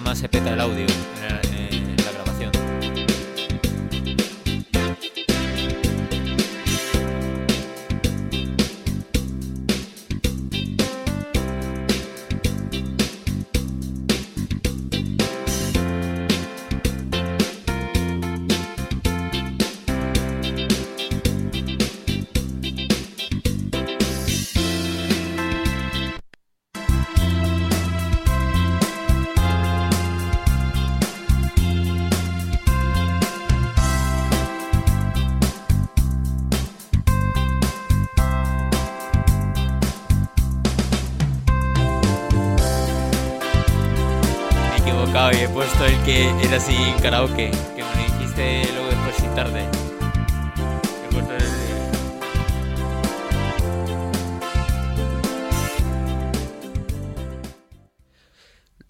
programa se peta el audio he puesto el que era así karaoke, que me dijiste luego después sin tarde.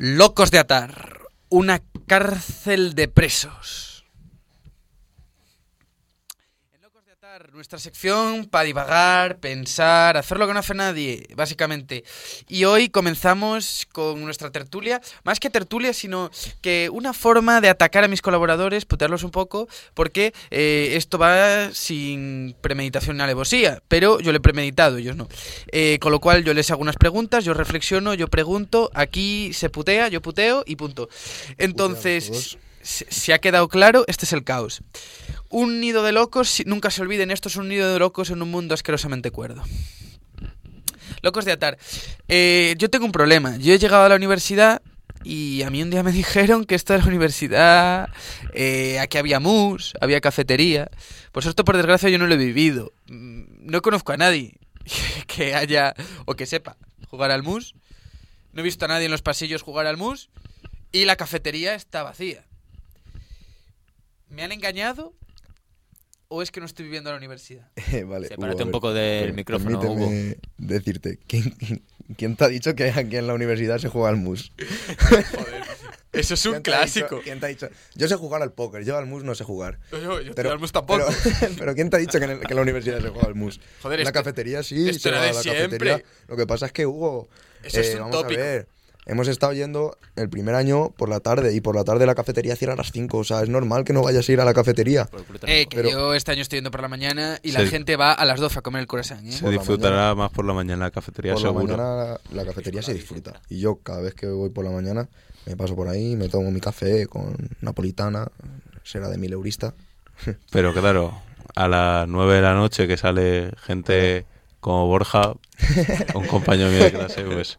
Locos de Atar, una cárcel de presos. En Locos de Atar, nuestra sección para divagar, pensar, hacer lo que no hace nadie, básicamente. Y hoy comenzamos con nuestra tertulia, más que tertulia, sino que una forma de atacar a mis colaboradores, putearlos un poco, porque eh, esto va sin premeditación ni alevosía, pero yo lo he premeditado, ellos no. Eh, con lo cual yo les hago unas preguntas, yo reflexiono, yo pregunto, aquí se putea, yo puteo y punto. Entonces, se, ha quedado claro, este es el caos. Un nido de locos, nunca se olviden, esto es un nido de locos en un mundo asquerosamente cuerdo. Locos de atar. Eh, yo tengo un problema. Yo he llegado a la universidad y a mí un día me dijeron que esto de la universidad, eh, aquí había mus, había cafetería. Pues esto, por desgracia, yo no lo he vivido. Mm, No conozco a nadie que haya o que sepa jugar al mus. No he visto a nadie en los pasillos jugar al mus. Y la cafetería está vacía. ¿Me han engañado? ¿O es que no estoy viviendo la universidad? Eh, vale, Sepárate Hugo, a un poco del per- micrófono, permíteme decirte, ¿quién, quién te ha dicho que aquí en la universidad se juega al mus? Eso es ¿Quién te ha dicho- ¿Quién te ha dicho? Yo sé jugar al póker, yo al mus no sé jugar. Yo, yo Pero, al mus tampoco. Pero, pero ¿quién te ha dicho que en, el- que en la universidad se juega al mus? Joder, en la esto- cafetería sí, esto se era va de a la siempre. cafetería. Lo que pasa es que Hugo, Eso es un vamos tópico. a ver, hemos estado yendo el primer año por la tarde y por la tarde la cafetería cierra a las 5, o sea, es normal que no vayas a ir a la cafetería. Eh, que Pero- yo este año estoy yendo por la mañana y la Sí. gente va a las 12 a comer el croissant, ¿eh? Se Por la disfrutará más por la mañana la cafetería, por la seguro. mañana la cafetería se disfruta. Y yo cada vez que voy por la mañana me paso por ahí, me tomo mi café con napolitana, será de mil eurista. Pero claro, a las 9 de la noche que sale gente como Borja, un compañero mío de clase, pues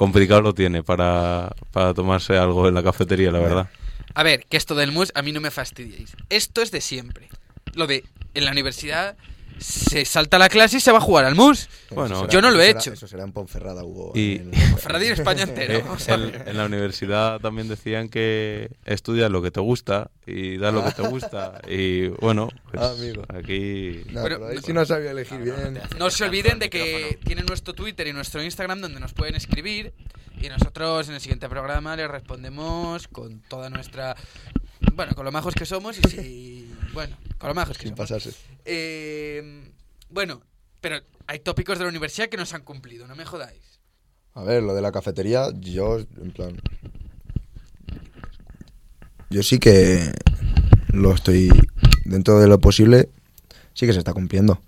complicado lo tiene para, para tomarse algo en la cafetería, la verdad. A ver, que esto del mus a mí no me fastidiéis. Esto es de siempre. Lo de en la universidad se salta la clase y se va a jugar al mus. Bueno, yo no lo he será- hecho. Eso será en Ponferrada, Hugo. Y- en- Ferrari en España entero. Eh, o sea, en, en la universidad también decían que estudias lo que te gusta y das lo que te gusta. Y bueno, pues Ah, amigo. aquí... No, pero ahí sí no sabía elegir bien. no se olviden de que tienen nuestro Twitter y nuestro Instagram donde nos pueden escribir y nosotros en el siguiente programa les respondemos con toda nuestra... Bueno, con lo majos que somos y si... Bueno, con lo majos que Sin somos. pasarse. Eh, bueno, pero hay tópicos de la universidad que no se han cumplido, no me jodáis. A ver, lo de la cafetería, yo, en plan. Yo sí que lo estoy. Dentro de lo posible, sí que se está cumpliendo.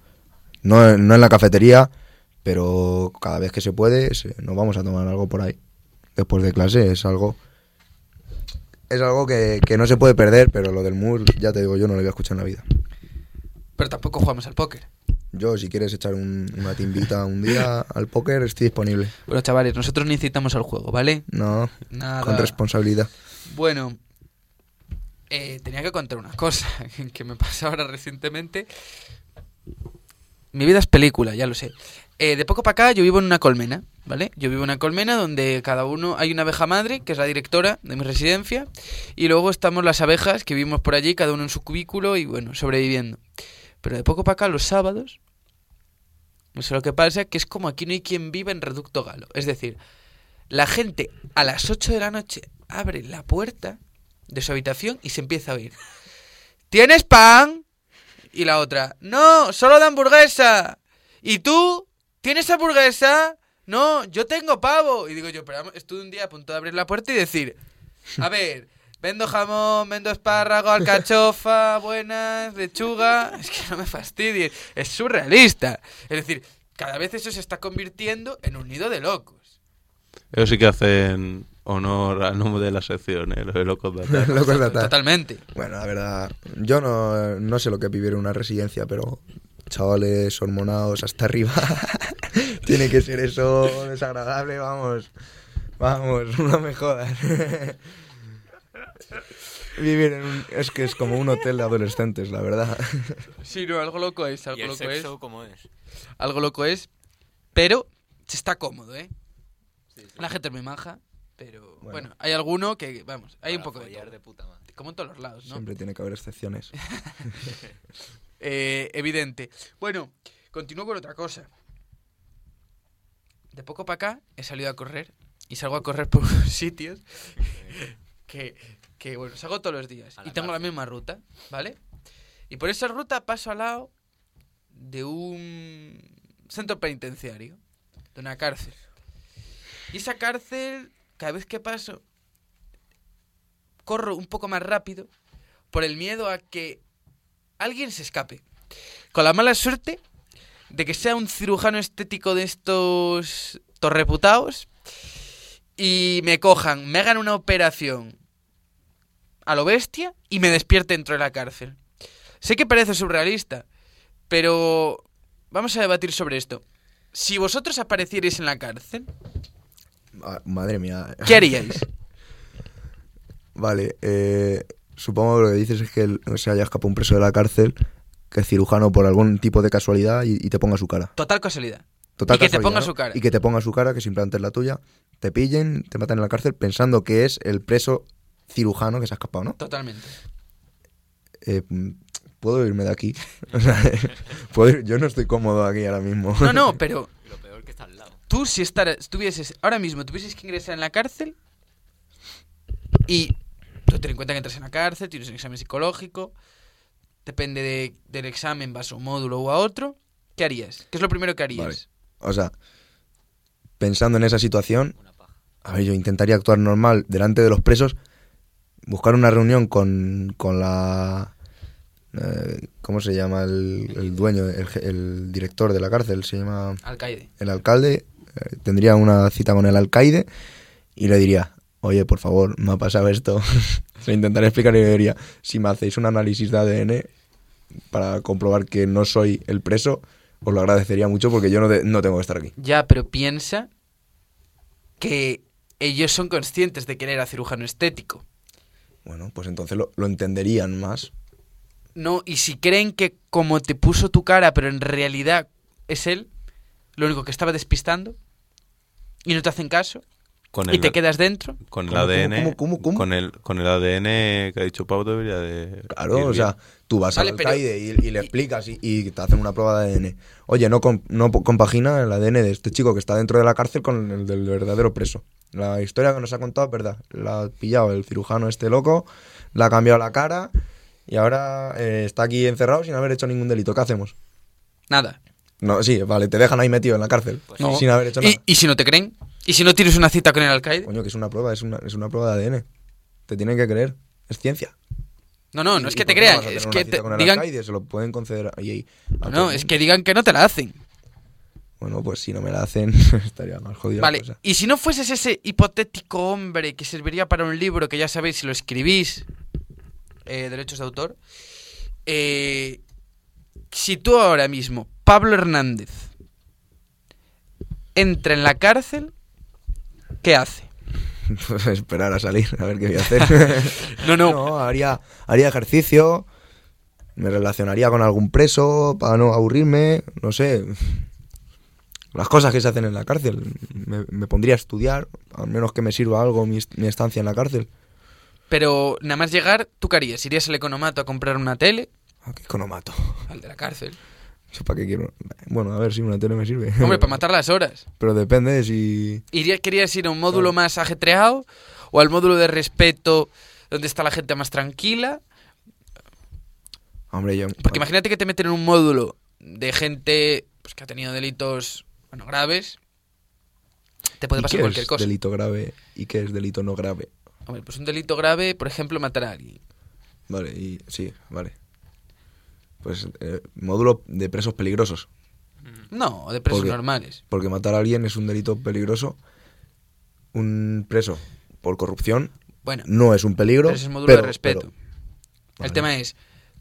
No, no en la cafetería, pero cada vez que se puede, nos vamos a tomar algo por ahí. Después de clase, es algo. Es algo que, que no se puede perder, pero lo del MUR, ya te digo, yo no lo voy a escuchar en la vida. Pero tampoco jugamos al póker. Yo, si quieres echar un- una timbita un día al póker, estoy disponible. Bueno, chavales, nosotros no incitamos al juego, ¿vale? No, Nada. con responsabilidad. Bueno, eh, tenía que contar una cosa que me pasó ahora recientemente. Mi vida es película, ya lo sé. Eh, de poco para acá yo vivo en una colmena, ¿vale? Yo vivo en una colmena donde cada uno hay una abeja madre, que es la directora de mi residencia, y luego estamos las abejas que vivimos por allí, cada uno en su cubículo y bueno, sobreviviendo. Pero de poco para acá, los sábados, no lo que pasa, que es como aquí no hay quien viva en Reducto Galo. Es decir, la gente a las 8 de la noche abre la puerta de su habitación y se empieza a oír. ¿Tienes pan? Y la otra, no, solo de hamburguesa. ¿Y tú? ¿Tienes hamburguesa? No, yo tengo pavo. Y digo yo, pero estuve un día a punto de abrir la puerta y decir, A ver, vendo jamón, vendo espárrago, alcachofa, buenas, lechuga. Es que no me fastidies. Es surrealista. Es decir, cada vez eso se está convirtiendo en un nido de locos. Ellos sí que hacen honor al nombre de la sección, ¿eh? Los de locos de Atar. Locos de atar. Totalmente. Bueno, la verdad, yo no, no sé lo que es vivir en una residencia, pero chavales hormonados hasta arriba, tiene que ser eso desagradable, vamos, vamos, no me jodas. Vivir en un, es que es como un hotel de adolescentes, la verdad. Sí, no, algo loco es, ¿Y algo el loco es. sexo cómo es? Algo loco es, pero se está cómodo, ¿eh? La gente es muy maja, pero bueno, Bueno. hay alguno que, vamos, hay un poco de, follar todo, de puta madre. como en todos los lados, ¿no? Siempre tiene que haber excepciones. Eh, evidente. Bueno, continúo con otra cosa. De poco para acá he salido a correr y salgo a correr por sitios que, que, bueno, salgo todos los días y tengo la misma ruta, ¿vale? Y por esa ruta paso al lado de un centro penitenciario, de una cárcel. Y esa cárcel, cada vez que paso, corro un poco más rápido por el miedo a que alguien se escape. Con la mala suerte de que sea un cirujano estético de estos torreputados y me cojan, me hagan una operación a lo bestia y me despierte dentro de la cárcel. Sé que parece surrealista, pero vamos a debatir sobre esto. Si vosotros aparecierais en la cárcel, Ah, Madre mía. ¿qué haríais? Vale, eh, supongo que lo que dices es que el- se haya escapado un preso de la cárcel, que es cirujano por algún tipo de casualidad y, y te ponga su cara. Total casualidad. Total Y que te ponga ¿no? su cara. Y que te ponga su cara, que simplemente es la tuya, te pillen, te matan en la cárcel pensando que es el preso cirujano que se ha escapado, ¿no? Totalmente. Eh, ¿Puedo irme de aquí? ¿puedo ir? Yo no estoy cómodo aquí ahora mismo. No, no, pero lo peor que está al lado. tú si estar- estuvieses ahora mismo tuvieses que ingresar en la cárcel y tú ten en cuenta que entras en la cárcel, tienes un examen psicológico, depende de- del examen, vas a un módulo o a otro, ¿qué harías? ¿Qué es lo primero que harías? Vale. O sea, pensando en esa situación. A ver, yo intentaría actuar normal delante de los presos, buscar una reunión con, con la... eh, ¿Cómo se llama el, el dueño, el, je- el director de la cárcel? Se llama Alcaide. el alcalde. eh, tendría una cita con el alcaide y le diría, oye, por favor, me ha pasado esto. Se intentaré explicar y le diría, si me hacéis un análisis de ADN para comprobar que no soy el preso, os lo agradecería mucho porque yo no, de- no tengo que estar aquí. Ya, pero piensa que ellos son conscientes de que él era cirujano estético. Bueno, pues entonces lo, lo entenderían más. No, y si creen que como te puso tu cara, pero en realidad es él, lo único que estaba despistando, y no te hacen caso, Con y te quedas dentro, con el ¿Cómo, cómo, ADN. cómo, cómo, cómo? Con, el, con el ADN que ha dicho Pau debería de. Claro, ir o sea, tú vas Vale, al pero- alcaide y, y le explicas y, y te hacen una prueba de ADN. Oye, no, com- no compagina el ADN de este chico que está dentro de la cárcel con el del verdadero preso. La historia que nos ha contado es verdad. La ha pillado el cirujano este loco, le ha cambiado la cara y ahora eh, está aquí encerrado sin haber hecho ningún delito. ¿Qué hacemos? nada. No, sí, vale, te dejan ahí metido en la cárcel Pues No. sin haber hecho nada. Y, y si no te creen, y si no tienes una cita con el alcaide, Coño, que es una prueba, es una, es una prueba de ADN. Te tienen que creer. Es ciencia. no, no, no ¿Y- es que te crean, es que te digan, alcaide? Se lo pueden conceder a no, es que digan que no te la hacen. Bueno, pues si no me la hacen, estaría más jodida la Vale, cosa. y si no fueses ese hipotético hombre que serviría para un libro que ya sabéis si lo escribís, eh, derechos de autor, eh, si tú ahora mismo, Pablo Hernández, entra en la cárcel, ¿qué hace? Pues esperar a salir, a ver qué voy a hacer. No, no, no, haría, haría ejercicio, me relacionaría con algún preso para no aburrirme, no sé. Las cosas que se hacen en la cárcel. Me, me pondría a estudiar, al menos que me sirva algo mi, mi estancia en la cárcel. pero nada más llegar, ¿tú qué harías? ¿Irías al economato a comprar una tele? ¿A qué economato? Al de la cárcel. ¿Eso para qué quiero? Bueno, a ver si una tele me sirve. Hombre, para matar las horas. Pero depende de si... ¿Irías, ¿Querías ir a un módulo más ajetreado o al módulo de respeto donde está la gente más tranquila? Hombre, yo... Porque imagínate que te meten en un módulo de gente pues, que ha tenido delitos bueno, graves. Te puede ¿Y pasar qué cualquier es cosa. delito grave y qué es delito no grave? Hombre, pues un delito grave, por ejemplo, matar a alguien. Vale, y sí, vale. Pues eh, módulo de presos peligrosos. No, de presos Porque- normales. Porque matar a alguien es un delito peligroso. Un preso por corrupción Bueno, no es un peligro. pero es módulo pero- de respeto. pero- El tema es,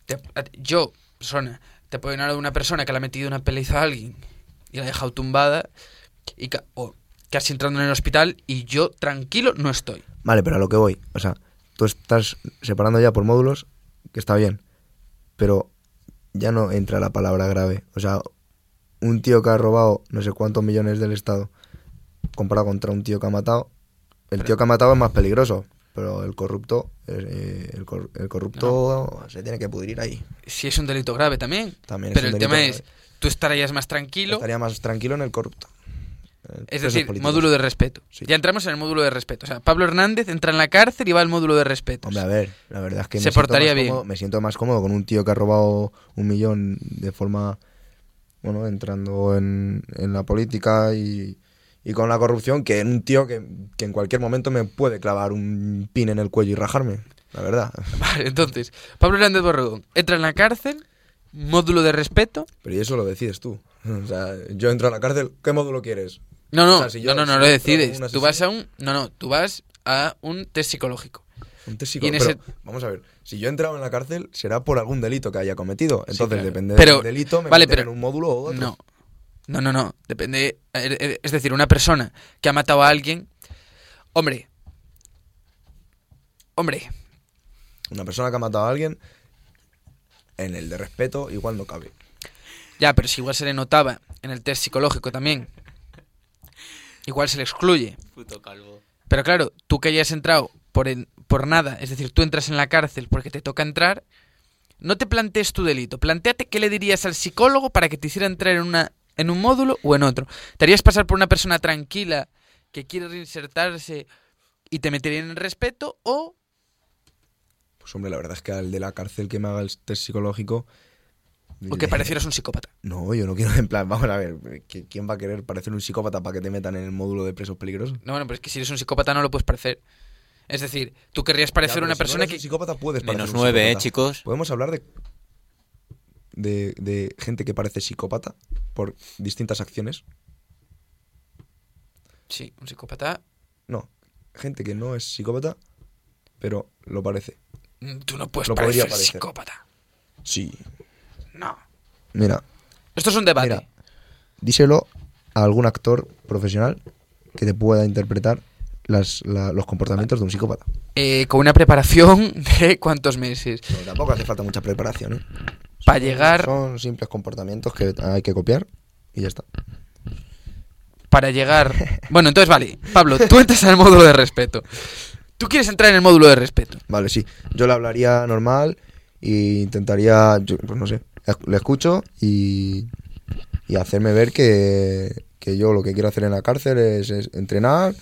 te- yo, persona, te puedo hablar de una persona que le ha metido una paliza a alguien y la ha dejado tumbada y ca- o casi entrando en el hospital y yo tranquilo no estoy. Vale, pero a lo que voy. O sea, tú estás separando ya por módulos, que está bien. Pero ya no entra la palabra grave. O sea, un tío que ha robado no sé cuántos millones del Estado comparado contra un tío que ha matado. El tío que ha matado es más peligroso. Pero el corrupto, eh, el, cor- el corrupto se tiene que pudrir ahí. Si es un delito grave también. También es pero un el tema grave. es, tú estarías más tranquilo. Estaría más tranquilo en el corrupto. En Es decir, políticos. módulo de respeto. Sí. Ya entramos en el módulo de respeto. O sea, Pablo Hernández entra en la cárcel y va al módulo de respeto. Hombre, a ver, la verdad es que Se me siento portaría más bien. cómodo- me siento más cómodo con un tío que ha robado un millón de forma, bueno, entrando en, en la política y, y con la corrupción que en un tío que, que en cualquier momento me puede clavar un pin en el cuello y rajarme, la verdad. Vale, entonces, Pablo Hernández Borregón entra en la cárcel, módulo de respeto. Pero y eso lo decides tú. O sea, yo entro a la cárcel, ¿qué módulo quieres? No, no, O sea, si yo- no, no, no lo decides. Tú vas a un. No, no, tú vas a un test psicológico. Un test Y en psico- ese- pero, vamos a ver, si yo he entrado en la cárcel será por algún delito que haya cometido. Entonces, claro. depende Pero- del delito, me vale, pero- en un módulo o otro. No. No, no, no. Depende. eh, eh, Es decir, una persona que ha matado a alguien. Hombre. Hombre. Una persona que ha matado a alguien, en el de respeto, igual no cabe. Ya, pero si igual se le notaba en el test psicológico también. Igual se le excluye. Puto calvo. Pero claro, tú que hayas entrado por, en- por nada, es decir, tú entras en la cárcel porque te toca entrar, no te plantees tu delito. Plantéate qué le dirías al psicólogo para que te hiciera entrar en, una, en un módulo o en otro. ¿Te harías pasar por una persona tranquila que quiere reinsertarse y te metería en el respeto o... Pues hombre, la verdad es que al de la cárcel que me haga el test psicológico... o que le- parecieras un psicópata? No, yo no quiero, en plan, vamos a ver, ¿qui- ¿quién va a querer parecer un psicópata para que te metan en el módulo de presos peligrosos? No, bueno, pero es que si eres un psicópata no lo puedes parecer. Es decir, tú querrías Ya, parecer pero una si no persona eres que... un psicópata puedes parecer Menos un nueve, eh, chicos. Podemos hablar de, de, de gente que parece psicópata por distintas acciones. Sí, un psicópata... No, gente que no es psicópata, pero lo parece. Mm, Tú no puedes Lo podría parecer parecer. psicópata. Sí. No. Mira, Esto es un debate. Mira, díselo a algún actor profesional que te pueda interpretar las, la- los comportamientos de un psicópata. Eh, con una preparación de cuántos meses. No, tampoco hace falta mucha preparación, ¿eh? Para llegar, Son simples comportamientos que hay que copiar y ya está. para llegar. Bueno, entonces vale, Pablo, tú entras en el módulo de respeto. Tú quieres entrar en el módulo de respeto. Vale, sí. Yo le hablaría normal e intentaría, yo, pues no sé, le escucho y, y hacerme ver que, que yo lo que quiero hacer en la cárcel es, es entrenar,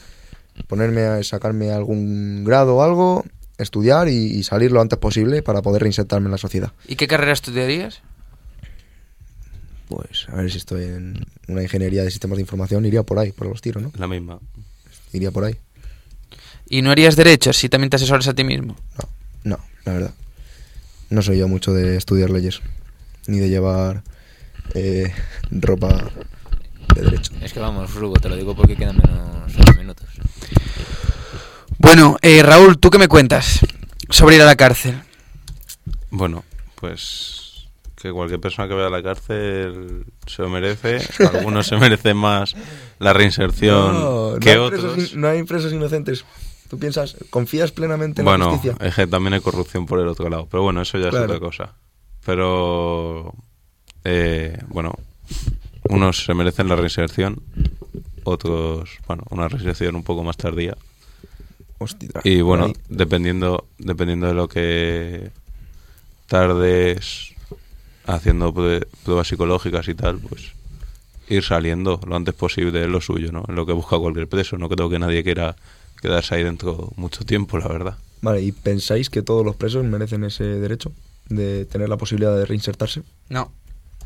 ponerme a sacarme algún grado o algo, estudiar y, y salir lo antes posible para poder reinsertarme en la sociedad. ¿Y qué carrera estudiarías? Pues a ver si estoy en una ingeniería de sistemas de información, iría por ahí, por los tiros, ¿no? La misma. Iría por ahí. ¿Y no harías derecho si también te asesoras a ti mismo? No, no, la verdad. No soy yo mucho de estudiar leyes, ni de llevar eh, ropa de derecho. Es que vamos, Rubo, te lo digo porque quedan menos 8 minutos. Bueno, eh, Raúl, ¿tú qué me cuentas sobre ir a la cárcel? Bueno, pues que cualquier persona que vaya a la cárcel se lo merece. Algunos se merecen más la reinserción No, que no otros. no hay presos inocentes. ¿Tú piensas, confías plenamente en la Bueno, justicia? es que también hay corrupción por el otro lado. Pero bueno, eso ya Claro. es otra cosa. Pero, eh, bueno, unos se merecen la reinserción, otros, bueno, una reinserción un poco más tardía. Hostia, Y bueno, ahí. dependiendo, dependiendo de lo que tardes haciendo prue- pruebas psicológicas y tal, pues ir saliendo lo antes posible es lo suyo, ¿no? Es lo que busca cualquier preso. No creo que nadie quiera quedarse ahí dentro mucho tiempo, la verdad. Vale, ¿y pensáis que todos los presos merecen ese derecho de tener la posibilidad de reinsertarse? No.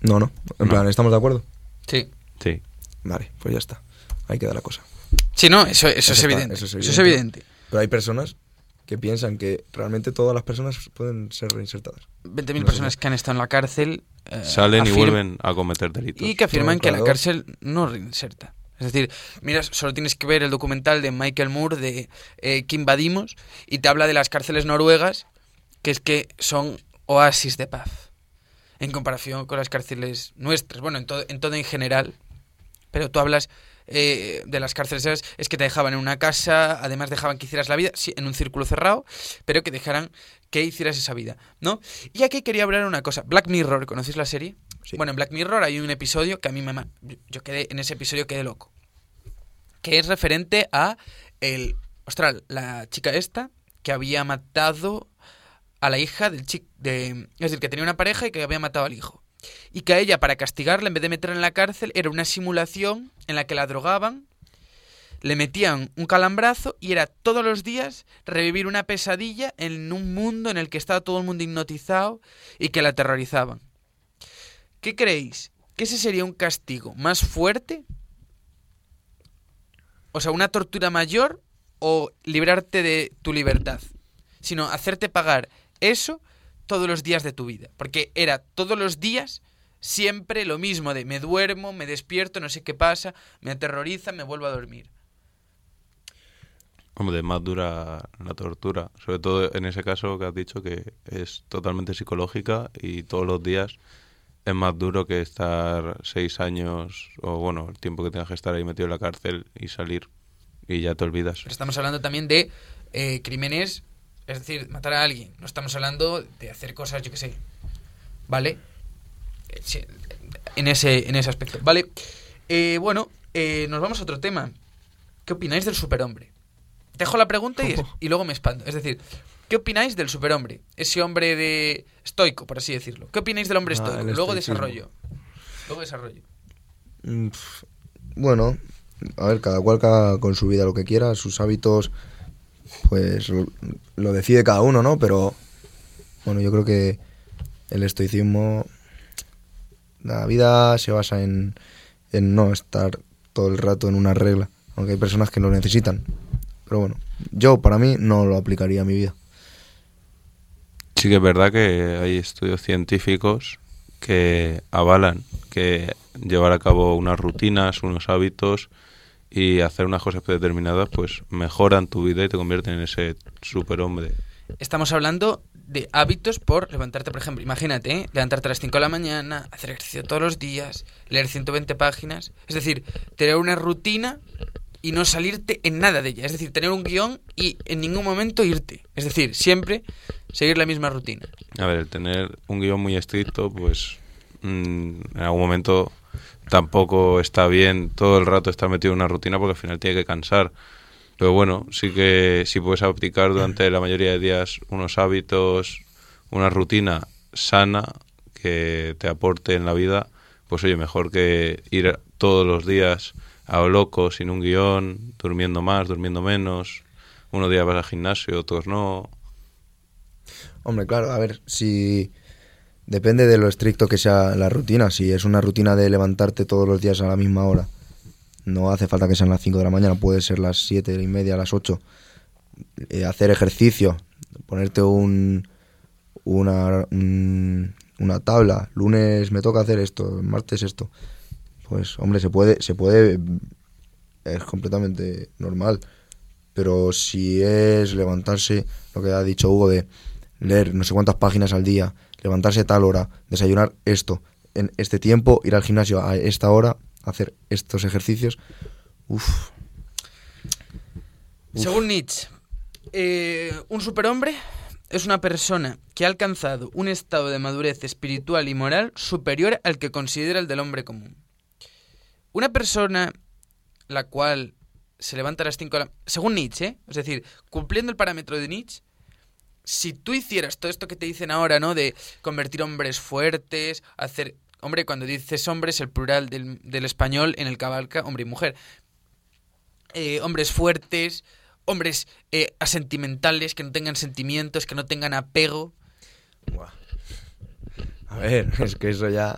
No, no. En No. plan, ¿estamos de acuerdo? Sí. Sí. Vale, pues ya está. Ahí queda la cosa. Sí, no, eso, eso, Eso es está- evidente. eso Eso es evidente. Pero hay personas que piensan que realmente todas las personas pueden ser reinsertadas. 20.000 No personas que han estado en la cárcel. eh, Salen y vuelven a cometer delitos. Y que afirman No, que la cárcel no reinserta. Es decir, mira, solo tienes que ver el documental de Michael Moore de eh, que invadimos y te habla de las cárceles noruegas, que es que son oasis de paz en comparación con las cárceles nuestras. Bueno, en todo en, todo en general, pero tú hablas eh, de las cárceles es que te dejaban en una casa, además dejaban que hicieras la vida sí, en un círculo cerrado, pero que dejaran que hicieras esa vida, ¿no? Y aquí quería hablar una cosa. Black Mirror, ¿conocéis la serie? Sí. Bueno, en Black Mirror hay un episodio que a mí me... Yo quedé, en ese episodio quedé loco. Que es referente a el... Ostras, la chica esta que había matado a la hija del chico... De, es decir, que tenía una pareja y que había matado al hijo. Y que a ella, para castigarla, en vez de meterla en la cárcel, era una simulación en la que la drogaban, le metían un calambrazo y era todos los días revivir una pesadilla en un mundo en el que estaba todo el mundo hipnotizado y que la aterrorizaban. ¿Qué creéis? ¿Que ese sería un castigo más fuerte? O sea, una tortura mayor o librarte de tu libertad. Sino hacerte pagar eso todos los días de tu vida. Porque era todos los días siempre lo mismo de me duermo, me despierto, no sé qué pasa, me aterroriza, me vuelvo a dormir. Hombre, más dura la tortura. Sobre todo en ese caso que has dicho que es totalmente psicológica y todos los días es más duro que estar seis años o bueno, el tiempo que tengas que estar ahí metido en la cárcel y salir y ya te olvidas. Pero estamos hablando también de eh, crímenes, es decir, matar a alguien. No estamos hablando de hacer cosas, yo qué sé. ¿Vale? Eh, En ese, en ese aspecto. Vale. Eh, bueno, eh, nos vamos a otro tema. ¿Qué opináis del superhombre? Dejo la pregunta y, y luego me expando. Es decir, ¿qué opináis del superhombre? Ese hombre de estoico, por así decirlo. ¿Qué opináis del hombre Ah, estoico? Luego desarrollo. Luego desarrollo. Mm, Bueno, a ver, cada cual haga con su vida lo que quiera, sus hábitos, pues lo, decide cada uno, ¿no? Pero bueno, yo creo que el estoicismo, la vida se basa en, en no estar todo el rato en una regla, aunque hay personas que lo necesitan. Pero bueno, yo para mí no lo aplicaría a mi vida. Sí que es verdad que hay estudios científicos que avalan que llevar a cabo unas rutinas, unos hábitos y hacer unas cosas determinadas pues mejoran tu vida y te convierten en ese superhombre. Estamos hablando de hábitos por levantarte, por ejemplo, imagínate, ¿eh? levantarte a las 5 de la mañana, hacer ejercicio todos los días, leer 120 páginas, es decir, tener una rutina y no salirte en nada de ella, es decir, tener un guion y en ningún momento irte, es decir, siempre seguir la misma rutina. A ver, tener un guion muy estricto pues mm, en algún momento tampoco está bien todo el rato estar metido en una rutina porque al final tiene que cansar. Pero bueno, sí que si puedes aplicar durante la mayoría de días unos hábitos, una rutina sana que te aporte en la vida, pues oye, mejor que ir todos los días a lo loco, sin un guion, durmiendo más, durmiendo menos. Unos días vas al gimnasio, otros no. Hombre, claro, a ver, si depende de lo estricto que sea la rutina, si es una rutina de levantarte todos los días a la misma hora, no hace falta que sean las 5 de la mañana, puede ser las 7 y media, las 8, Eh, hacer ejercicio, ponerte un, una, un- una tabla, lunes me toca hacer esto, martes esto, pues hombre, se puede, se puede, es completamente normal. Pero si es levantarse, lo que ha dicho Hugo, de leer no sé cuántas páginas al día, levantarse a tal hora, desayunar esto, en este tiempo, ir al gimnasio a esta hora, hacer estos ejercicios, Uf. Según Nietzsche, eh, un superhombre es una persona que ha alcanzado un estado de madurez espiritual y moral superior al que considera el del hombre común. Una persona la cual se levanta a las 5 de la... Según Nietzsche, ¿eh? es decir, cumpliendo el parámetro de Nietzsche, si tú hicieras todo esto que te dicen ahora, ¿no? De convertir hombres fuertes, hacer... Hombre, cuando dices hombres, el plural del, del español en el cabalca, hombre y mujer. Eh, hombres fuertes, hombres eh, asentimentales, que no tengan sentimientos, que no tengan apego. a ver, es que eso ya...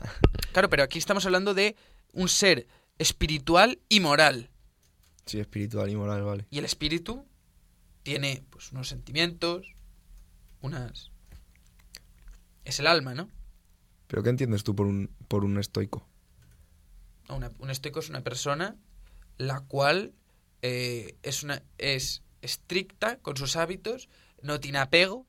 Claro, pero aquí estamos hablando de un ser espiritual y moral. Sí, espiritual y moral, vale. ¿Y el espíritu? tiene pues unos sentimientos, unas... Es el alma, ¿no? ¿Pero qué entiendes tú por un, por un estoico? Una- un estoico es una persona la cual eh, es, una, es estricta con sus hábitos, no tiene apego,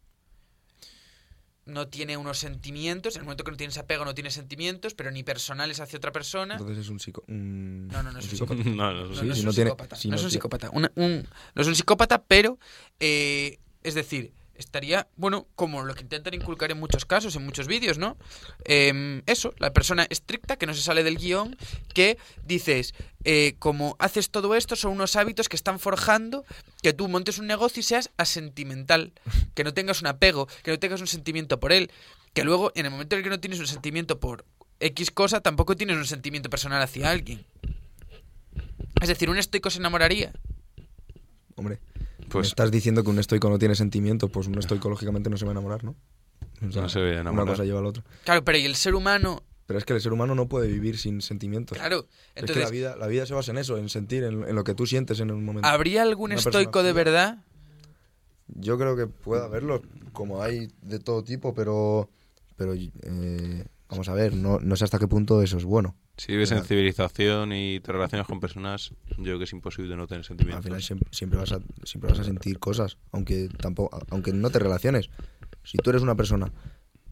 no tiene unos sentimientos. En el momento que no tienes apego, no tienes sentimientos, pero ni personales hacia otra persona. Entonces es un psico... un- No, no, no es un psicópata. No, no, No, Sí, no es un tiene- psicópata. si no es un tiene- psicópata. No es un psicópata, pero eh, es decir, estaría, bueno, como lo que intentan inculcar en muchos casos, en muchos vídeos, ¿no? Em, eso, la persona estricta que no se sale del guion, que dices, eh, como haces todo esto, son unos hábitos que están forjando que tú montes un negocio y seas asentimental, que no tengas un apego, que no tengas un sentimiento por él, que luego, en el momento en el que no tienes un sentimiento por X cosa, tampoco tienes un sentimiento personal hacia alguien. Es decir, un estoico se enamoraría. Hombre, Pues me estás diciendo que un estoico no tiene sentimientos, pues un estoico lógicamente no se va a enamorar, ¿no? O sea, No se va a Una enamorar. cosa lleva a la otra. Claro, pero y el ser humano, Pero es que el ser humano no puede vivir sin sentimientos. claro. es Entonces, que la vida, la vida se basa en eso, en sentir, en, en lo que tú sientes en un momento. ¿habría algún Una estoico de verdad? Yo creo que puede haberlo, como hay de todo tipo, pero, pero eh, vamos a ver, no, no sé hasta qué punto eso es bueno. si vives en civilización y te relacionas con personas, yo creo que es imposible no tener Al sentimientos. final siempre, siempre vas a, siempre vas a sentir cosas, aunque tampoco, aunque no te relaciones. Si tú eres una persona,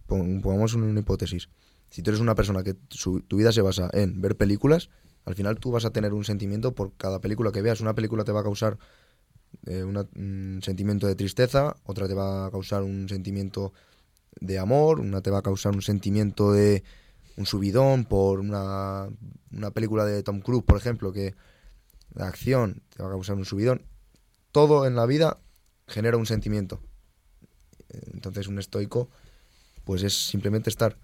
pon- pongamos una hipótesis, si tú eres una persona que su- tu vida se basa en ver películas, al final tú vas a tener un sentimiento por cada película que veas. Una película te va a causar eh, una- un sentimiento de tristeza, otra te va a causar un sentimiento de amor, una te va a causar un sentimiento de un subidón por una, una película de Tom Cruise, por ejemplo, que la acción te va a causar un subidón. Todo en la vida genera un sentimiento. Entonces un estoico pues es simplemente estar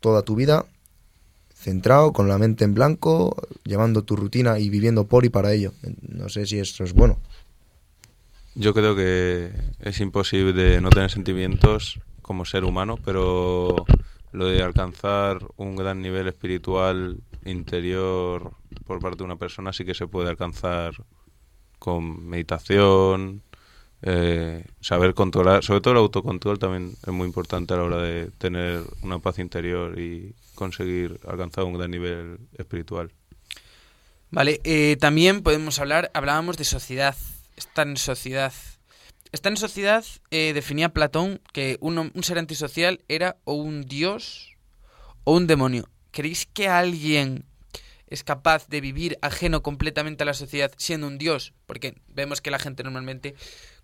toda tu vida centrado, con la mente en blanco, llevando tu rutina y viviendo por y para ello. No sé si eso es bueno. Yo creo que es imposible no tener sentimientos como ser humano, pero lo de alcanzar un gran nivel espiritual interior por parte de una persona sí que se puede alcanzar con meditación, eh, saber controlar, sobre todo el autocontrol también es muy importante a la hora de tener una paz interior y conseguir alcanzar un gran nivel espiritual. Vale, eh, también podemos hablar, hablábamos de sociedad, estar en sociedad. Estar en sociedad eh, definía Platón que un, un ser antisocial era o un dios o un demonio. ¿Creéis que alguien es capaz de vivir ajeno completamente a la sociedad siendo un dios? Porque vemos que la gente normalmente,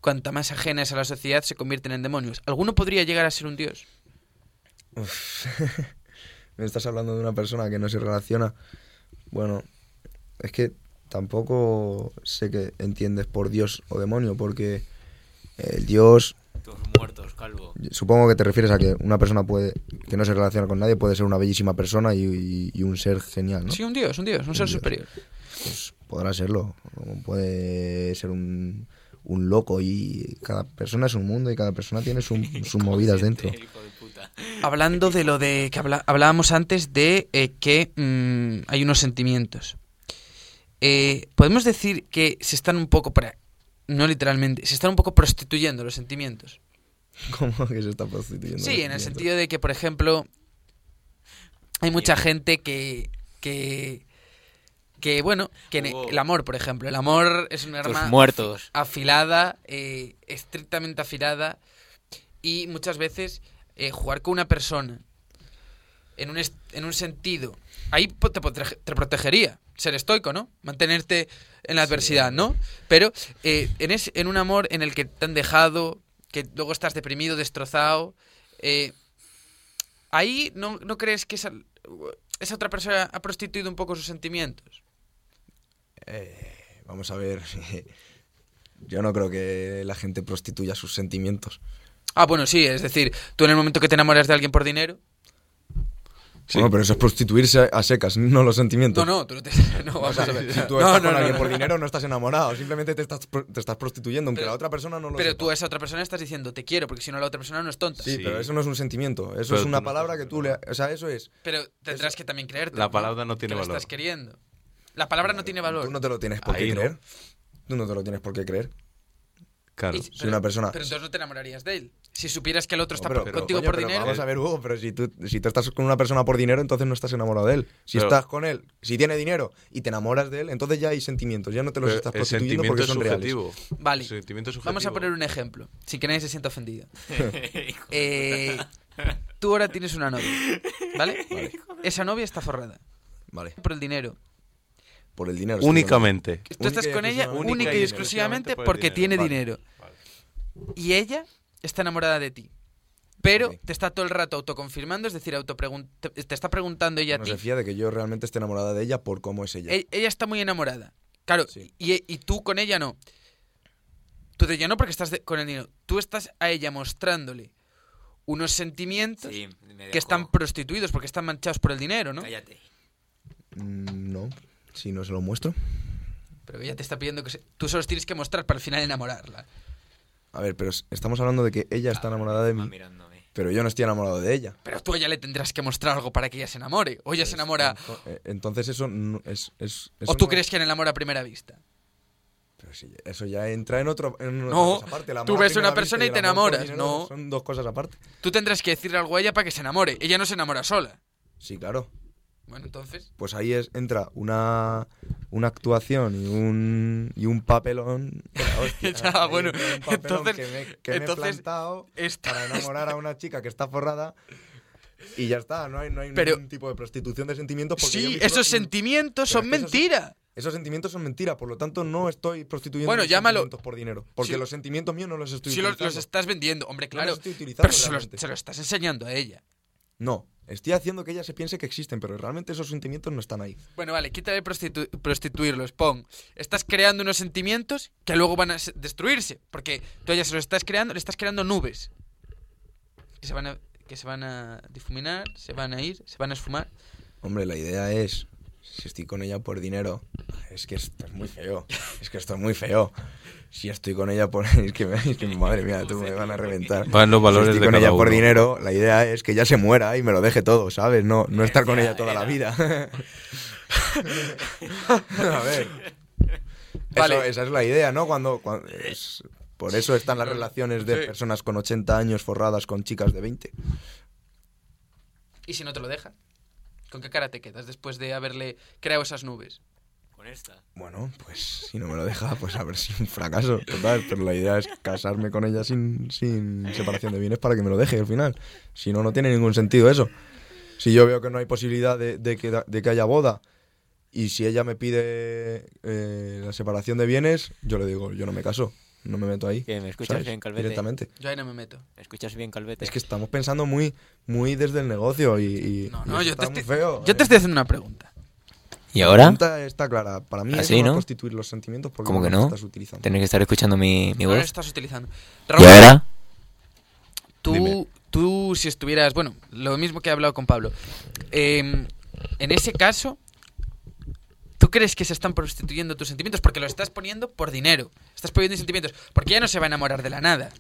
cuanta más ajena es a la sociedad, se convierten en demonios. ¿Alguno podría llegar a ser un dios? Me estás hablando de una persona que no se relaciona. Bueno, es que tampoco sé qué entiendes por Dios o demonio, porque el Dios, Todos muertos, calvo. supongo que te refieres a que una persona puede que no se relaciona con nadie puede ser una bellísima persona y, y- y un ser genial, ¿no? Sí, un dios, un dios, un ser dios. superior. Pues podrá serlo. Puede ser un, un loco y cada persona es un mundo y cada persona tiene su- sus movidas dentro. Hablando de lo de que habla- hablábamos antes de eh, que mm, hay unos sentimientos. Eh, Podemos decir que se están un poco, no literalmente, se están un poco prostituyendo los sentimientos. ¿Cómo que se está prostituyendo? Sí, en el sentido de que, por ejemplo, hay mucha gente que, que, que bueno, que el amor, por ejemplo, el amor es un Todos arma muertos. afilada, eh, estrictamente afilada, y muchas veces eh, jugar con una persona en un, en un sentido, ahí te protegería, ser estoico, ¿no? Mantenerte en la adversidad, ¿no? Pero eh, en, es- en un amor en el que te han dejado, que luego estás deprimido, destrozado, eh, ahí no, no crees que esa, esa otra persona ha prostituido un poco sus sentimientos. Eh, vamos a ver. Yo no creo que la gente prostituya sus sentimientos. Ah, bueno, sí, es decir, tú en el momento que te enamoras de alguien por dinero, Sí. Bueno, pero eso es prostituirse a secas, no los sentimientos. No, no, tú no te. No, O vamos sea, a ver. si tú No, estás no, con no, alguien no. por dinero, no estás enamorado. Simplemente te estás, te estás prostituyendo, aunque Pero- la otra persona no lo Pero sepa. tú a esa otra persona estás diciendo te quiero, porque si no la otra persona no es tonta. Sí, Sí. pero eso no es un sentimiento. Eso Pero es una no palabra que tú le... O sea, eso es... Pero tendrás que también creerte. La palabra no tiene que lo valor. estás queriendo. La palabra no tiene valor. Tú no te lo tienes por qué Ahí creer. Tú no te lo tienes por qué creer. Claro. Y- Si pero- una persona... Pero entonces no te enamorarías de él. Si supieras que el otro No, está pero- por- pero, contigo coño, por pero dinero. Vamos a ver, Hugo, pero si tú, si tú estás con una persona por dinero, entonces no estás enamorado de él. Si Pero- estás con él, si tiene dinero y te enamoras de él, entonces ya hay sentimientos, ya no te los estás prostituyendo porque es son reales. Vale. Sentimiento Vamos a poner un ejemplo, sin que nadie se sienta ofendido. Eh, tú ahora tienes una novia, ¿vale? Esa novia está forrada Vale, por el dinero. Por el dinero. Únicamente. Tú estás con ella única y exclusivamente Exclusivamente por porque dinero, tiene vale. dinero. Y ella está enamorada de ti. Pero te está todo el rato autoconfirmando, es decir, te, te está preguntando ella a No ti. se fía de que yo realmente esté enamorada de ella por cómo es ella. E- Ella está muy enamorada. Claro, Sí. y, y tú con ella no. Tú de ella no porque estás de- con el dinero. Tú estás a ella mostrándole unos sentimientos Sí, que están prostituidos porque están manchados por el dinero, ¿no? Cállate. Mm, no, si no se lo muestro. Pero ella te está pidiendo que se- tú solo tienes que mostrar para al final enamorarla. A ver, pero estamos hablando de que ella está enamorada de mí, mirándome. pero yo no estoy enamorado de ella. Pero tú a ella le tendrás que mostrar algo para que ella se enamore. O ella se enamora. Ento- eh, Entonces eso no es... es- O tú no- crees que enamora a primera vista. Pero sí, eso ya entra en otro... En otra No, cosa aparte. Amor tú ves una persona y te enamoras, no. Son dos cosas aparte. Tú tendrás que decirle algo a ella para que se enamore. Ella no se enamora sola. Sí, claro. Bueno, entonces. Pues ahí es, entra una, una actuación y un, y un papelón. hostia. Ya, bueno, entra un papelón entonces- que me, que me he entonces- plantado esta- para enamorar a una chica que está forrada y ya está. No hay, no hay Pero- ningún tipo de prostitución de sentimientos. Porque Sí, esos sentimientos son mentira. Esos sentimientos son mentira, por lo tanto no estoy prostituyendo Bueno, llámalo- sentimientos por dinero. Porque Sí. los sentimientos míos no los estoy Si los, utilizando. los estás vendiendo, hombre, No claro. los estoy utilizando pero se los, realmente. se lo estás enseñando a ella. No, estoy haciendo que ella se piense que existen, pero realmente esos sentimientos no están ahí. Bueno, vale, quítale prostitu- prostituirlos. Pon, estás creando unos sentimientos que luego van a se- destruirse. Porque tú a ella se los estás creando, le estás creando nubes. Que se van a, que se van a difuminar, se van a ir, se van a esfumar. Hombre, la idea es, si estoy con ella por dinero, es que esto es muy feo. Es que esto es muy feo. Si estoy con ella por... Es que, es que madre mía, tú me van a reventar. Van los valores si estoy de con cada ella por uno. dinero, la idea es que ella se muera y me lo deje todo, ¿sabes? No, no estar con ella toda la vida. a ver. Vale. Eso- esa es la idea, ¿no? Cuando... cuando- es- por eso están las relaciones de personas con 80 años forradas con chicas de 20. ¿Y si no te lo deja? ¿Con qué cara te quedas después de haberle creado esas nubes? Con esta. Bueno, pues si no me lo deja, pues a ver si un fracaso total. Pero la idea es casarme con ella sin, sin separación de bienes para que me lo deje al final. Si no, no tiene ningún sentido eso. Si yo veo que no hay posibilidad de, de que, da- de que haya boda y si ella me pide eh, la separación de bienes, yo le digo, yo no me caso, no me meto ahí. ¿Qué, me escuchas ¿sabes? bien, Calvete? Directamente. Yo ahí no me meto. ¿Me escuchas bien, Calvete? Es que estamos pensando muy, muy desde el negocio y, y- No, y no, yo te, estoy, feo. yo te eh. estoy haciendo una pregunta. ¿Y La ahora? pregunta está clara. Para mí ¿Así, eso no, constituir los sentimientos porque ¿Cómo que no? estás utilizando. Tener que estar escuchando mi, mi No lo voz. estás utilizando. ¿Y Raúl, ahora? tú, Dime. tú si estuvieras, bueno, lo mismo que he hablado con Pablo, eh, en ese caso, ¿tú crees que se están prostituyendo tus sentimientos? Porque los estás poniendo por dinero. Estás poniendo sentimientos. Porque ella no se va a enamorar de la nada.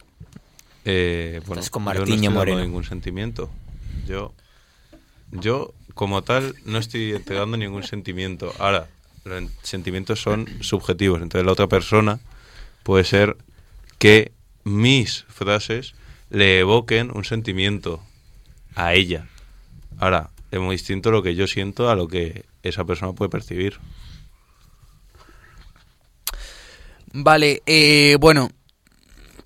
Eh, bueno, Estás con yo no Martiño estoy dando Moreno. ningún sentimiento. Yo, yo, como tal, no estoy entregando ningún sentimiento. Ahora, los en- sentimientos son subjetivos. Entonces, la otra persona puede ser que mis frases le evoquen un sentimiento a ella. Ahora, es muy distinto lo que yo siento a lo que esa persona puede percibir. Vale, eh, bueno,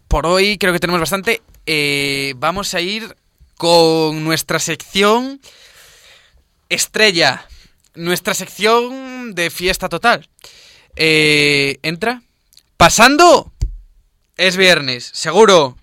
por hoy creo que tenemos bastante. Eh, vamos a ir con nuestra sección estrella, nuestra sección de fiesta total. Eh, Entra. Pasando. Es viernes, seguro.